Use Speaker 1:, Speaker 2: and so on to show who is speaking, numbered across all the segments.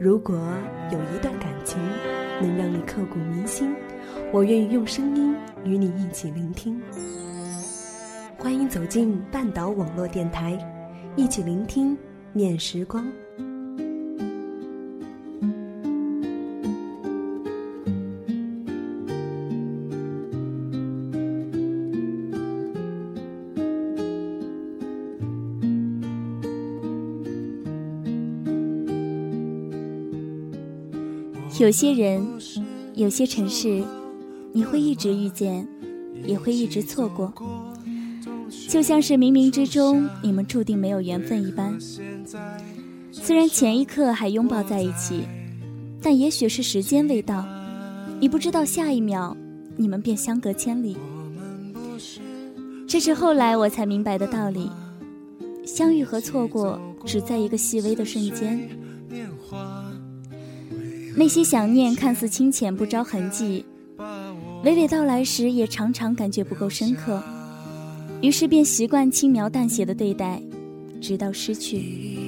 Speaker 1: 如果有一段感情能让你刻骨铭心，我愿意用声音与你一起聆听。欢迎走进半岛网络电台，一起聆听念时光。
Speaker 2: 有些人，有些城市，你会一直遇见，也会一直错过，就像是冥冥之中你们注定没有缘分一般。虽然前一刻还拥抱在一起，但也许是时间未到，你不知道下一秒你们便相隔千里。这是后来我才明白的道理：相遇和错过只在一个细微的瞬间。那些想念看似清浅不着痕迹，娓娓道来时也常常感觉不够深刻，于是便习惯轻描淡写的对待，直到失去。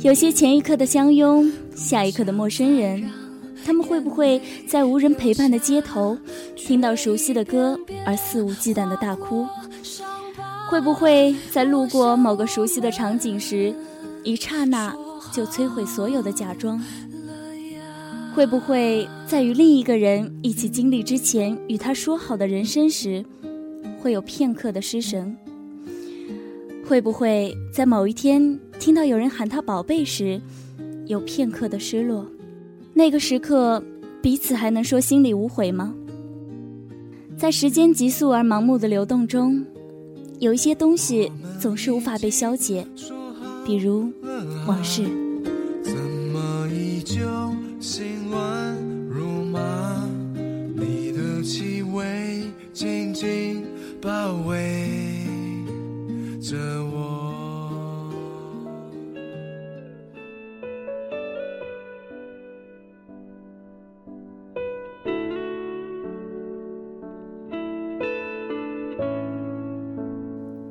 Speaker 2: 有些前一刻的相拥，下一刻的陌生人，他们会不会在无人陪伴的街头，听到熟悉的歌而肆无忌惮的大哭？会不会在路过某个熟悉的场景时，一刹那就摧毁所有的假装？会不会在与另一个人一起经历之前与他说好的人生时，会有片刻的失神？会不会在某一天听到有人喊他宝贝时，有片刻的失落？那个时刻，彼此还能说心里无悔吗？在时间急速而盲目的流动中，有一些东西总是无法被消解，比如往事。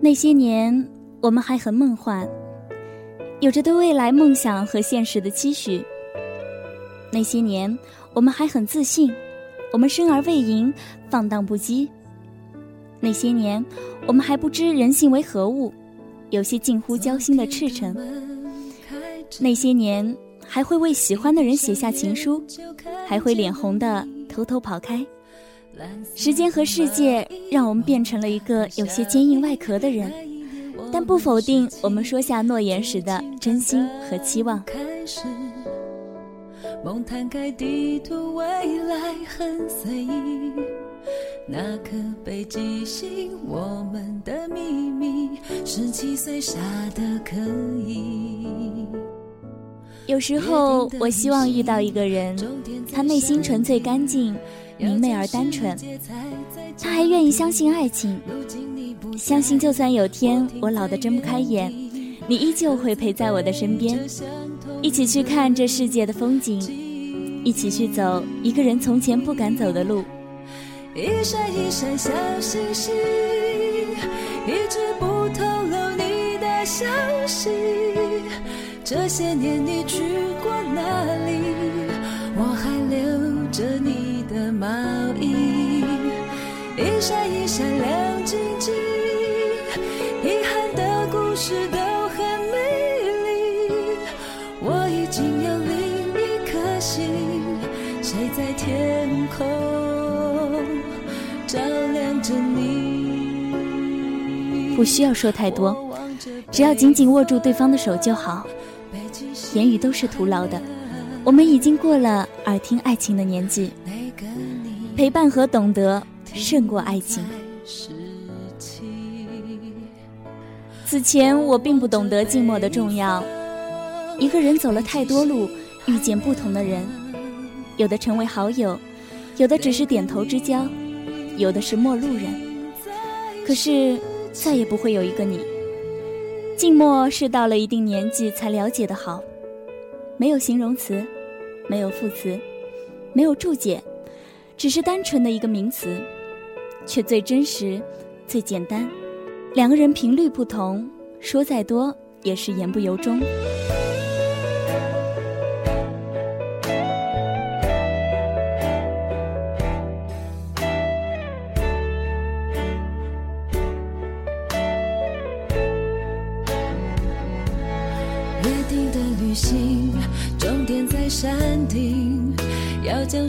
Speaker 2: 那些年，我们还很梦幻，有着对未来梦想和现实的期许。那些年，我们还很自信，我们生而为赢，放荡不羁。那些年，我们还不知人性为何物，有些近乎交心的赤诚。那些年，还会为喜欢的人写下情书，还会脸红的偷偷跑开。时间和世界让我们变成了一个有些坚硬外壳的人，但不否定我们说下诺言时的真心和期望。梦摊开地图，未来很随意。那颗被记醒我们的秘密，十七岁傻的可以。有时候，我希望遇到一个人，他内心纯粹干净、明媚而单纯，他还愿意相信爱情，相信就算有天我老得睁不开眼，你依旧会陪在我的身边，一起去看这世界的风景，一起去走一个人从前不敢走的路。一闪一闪小星星，一直不透露你的消息。这些年你去过哪里？不需要说太多，只要紧紧握住对方的手就好。
Speaker 3: 言语都是徒劳的。我们已经过了耳听爱情的年纪，陪伴和懂得胜过爱情。此前我并不懂得静默的重要，一个人走了太多路，遇见不同的人，有的成为好友，有的只是点头之交，有的是陌路人。可是再也不会有一个你。静默是到了一定年纪才了解的好，没有形容词，没有副词，没有注解，只是单纯的一个名词，却最真实，最简单。两个人频率不同，说再多也是言不由衷。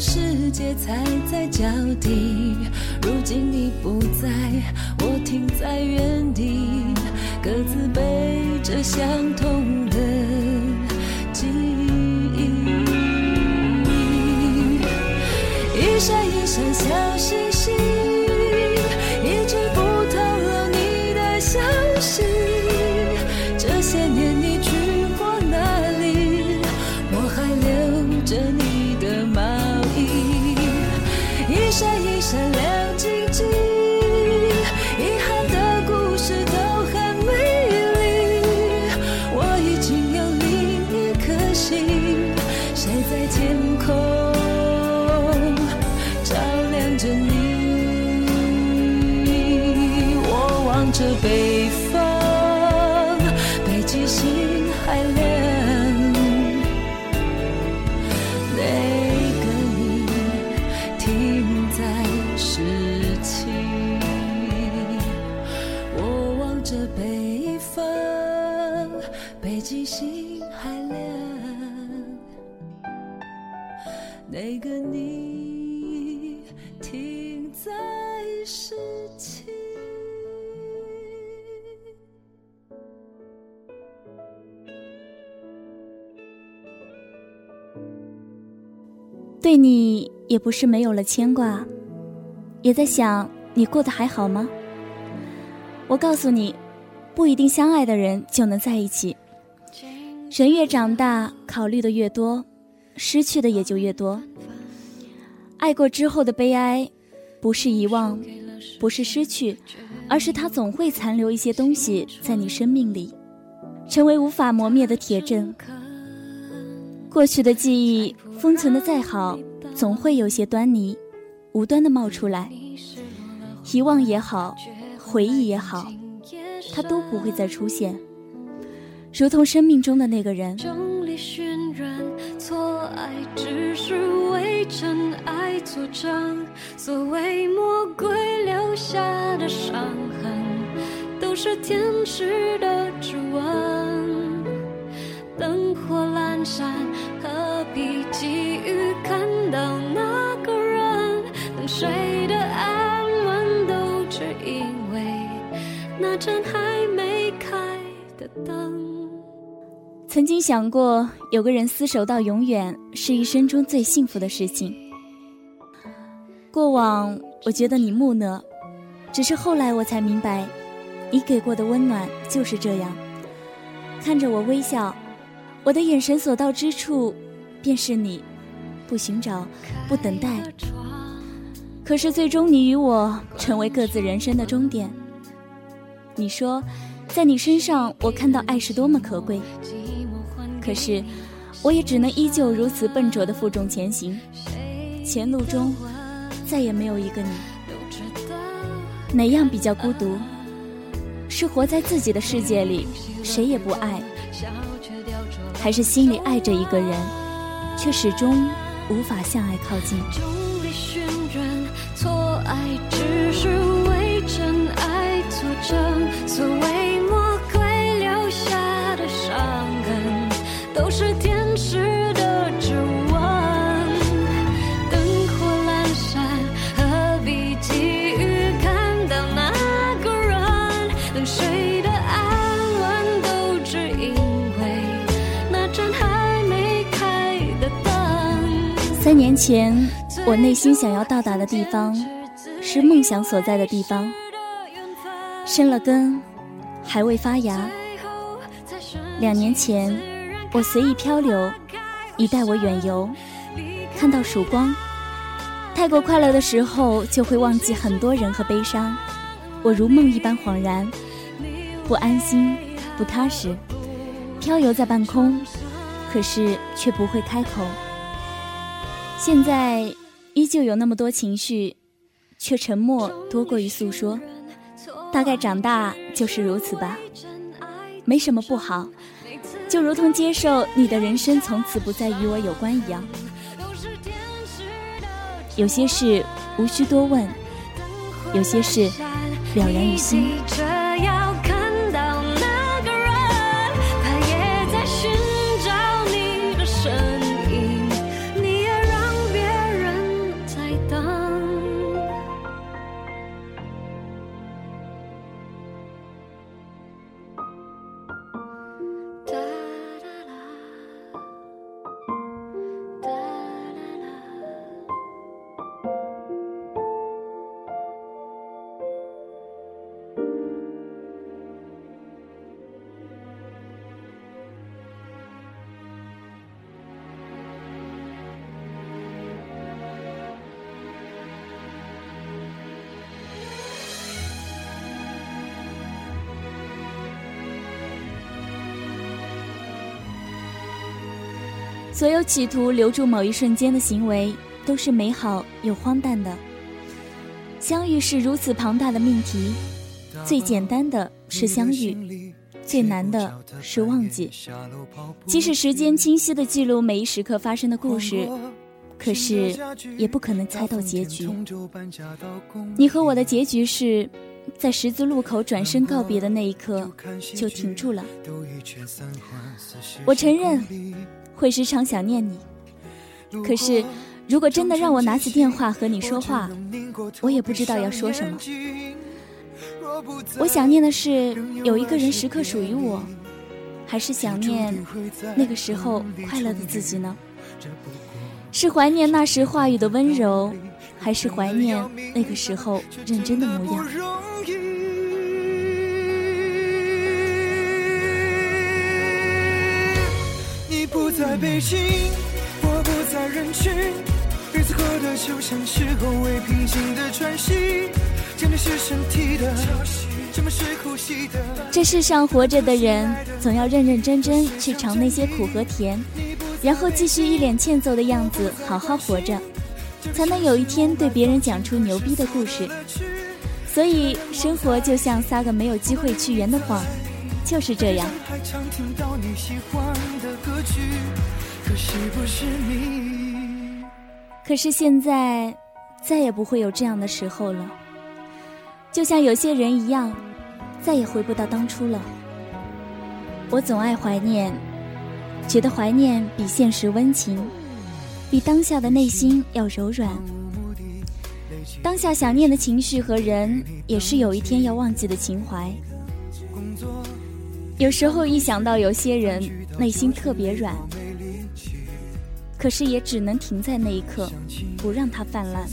Speaker 2: 世界踩在脚底，如今你不在，我停在原地，各自背着相同的北方。
Speaker 3: 对你也不是没有了牵挂，也在想你过得还好吗？我告诉你，不一定相爱的人就能在一起。人越长大，考虑的越多，失去的也就越多。爱过之后的悲哀，不是遗忘，不是失去，而是它总会残留一些东西在你生命里，成为无法磨灭的铁证。过去的记忆封存的再好，总会有些端倪，无端的冒出来。遗忘也好，回忆也好，它都不会再出现。如同生命中的那个人。
Speaker 2: 错爱只是为真爱作证，所谓魔鬼留下的伤痕，都是天使的指纹。灯火阑珊，何必急于看到那个人？等睡得安稳，都只因为那盏还没开的灯。
Speaker 3: 曾经想过，有个人厮守到永远，是一生中最幸福的事情。过往我觉得你木讷，只是后来我才明白，你给过的温暖就是这样，看着我微笑。我的眼神所到之处，便是你，不寻找，不等待。可是最终，你与我成为各自人生的终点。你说，在你身上，我看到爱是多么可贵。可是，我也只能依旧如此笨拙的负重前行。前路中，再也没有一个你。哪样比较孤独？是活在自己的世界里，谁也不爱。还是心里爱着一个人，却始终无法向爱靠近。前，我内心想要到达的地方，是梦想所在的地方。生了根，还未发芽。两年前，我随意漂流，你带我远游，看到曙光。太过快乐的时候，就会忘记很多人和悲伤。我如梦一般恍然，不安心，不踏实，漂游在半空，可是却不会开口。现在依旧有那么多情绪，却沉默多过于诉说。大概长大就是如此吧，没什么不好，就如同接受你的人生从此不再与我有关一样。有些事无需多问，有些事了然于心。所有企图留住某一瞬间的行为，都是美好又荒诞的。相遇是如此庞大的命题，最简单的是相遇，最难的是忘记。即使时间清晰的记录每一时刻发生的故事，可是也不可能猜到结局。你和我的结局是，在十字路口转身告别的那一刻就停住了。我承认。会时常想念你，可是，如果真的让我拿起电话和你说话，我也不知道要说什么。我想念的是有一个人时刻属于我，还是想念那个时候快乐的自己呢？是怀念那时话语的温柔，还是怀念那个时候认真的模样？在北京，我不在人群，日子过得就像是后未平静的喘息，这世上活着的人，总要认认真真去尝那些苦和甜，然后继续一脸欠揍的样子好好活着，才能有一天对别人讲出牛逼的故事。所以，生活就像撒个没有机会去圆的谎。就是这样。可是现在，再也不会有这样的时候了。就像有些人一样，再也回不到当初了。我总爱怀念，觉得怀念比现实温情，比当下的内心要柔软。当下想念的情绪和人，也是有一天要忘记的情怀。有时候一想到有些人内心特别软，可是也只能停在那一刻，不让它泛滥。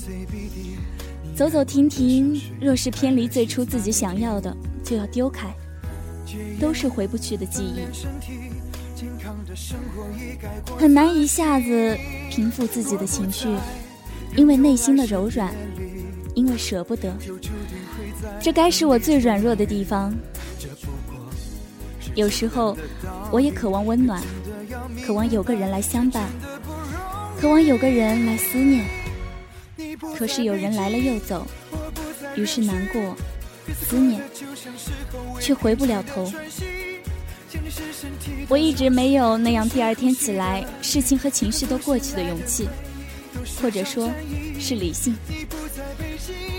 Speaker 3: 走走停停，若是偏离最初自己想要的，就要丢开，都是回不去的记忆。很难一下子平复自己的情绪，因为内心的柔软，因为舍不得。这该是我最软弱的地方。有时候，我也渴望温暖，渴望有个人来相伴，渴望有个人来思念。可是有人来了又走，于是难过、思念，却回不了头。我一直没有那样第二天起来，事情和情绪都过去的勇气，或者说，是理性。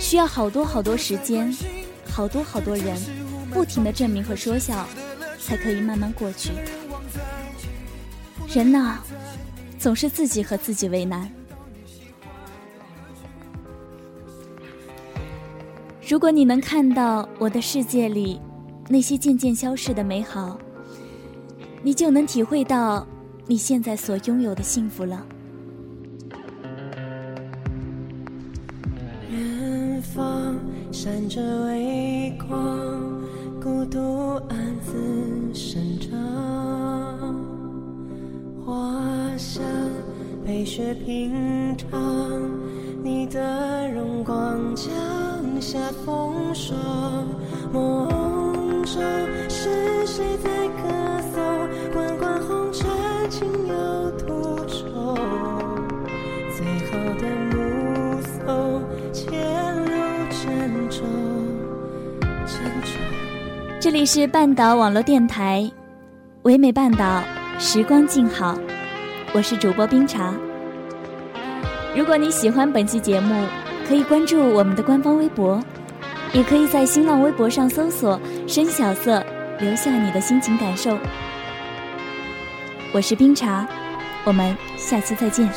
Speaker 3: 需要好多好多时间，好多好多人，不停的证明和说笑。才可以慢慢过去。人呐总是自己和自己为难。如果你能看到我的世界里那些渐渐消逝的美好你就能体会到你现在所拥有的幸福了。
Speaker 4: 远方闪着微光孤独暗自生长。花香被雪平常，你的荣光降下风霜。梦中是谁在
Speaker 3: 这里是半岛网络电台，唯美半岛，时光静好，我是主播冰茶。如果你喜欢本期节目，可以关注我们的官方微博，也可以在新浪微博上搜索“深小色”，留下你的心情感受。我是冰茶，我们下期再见。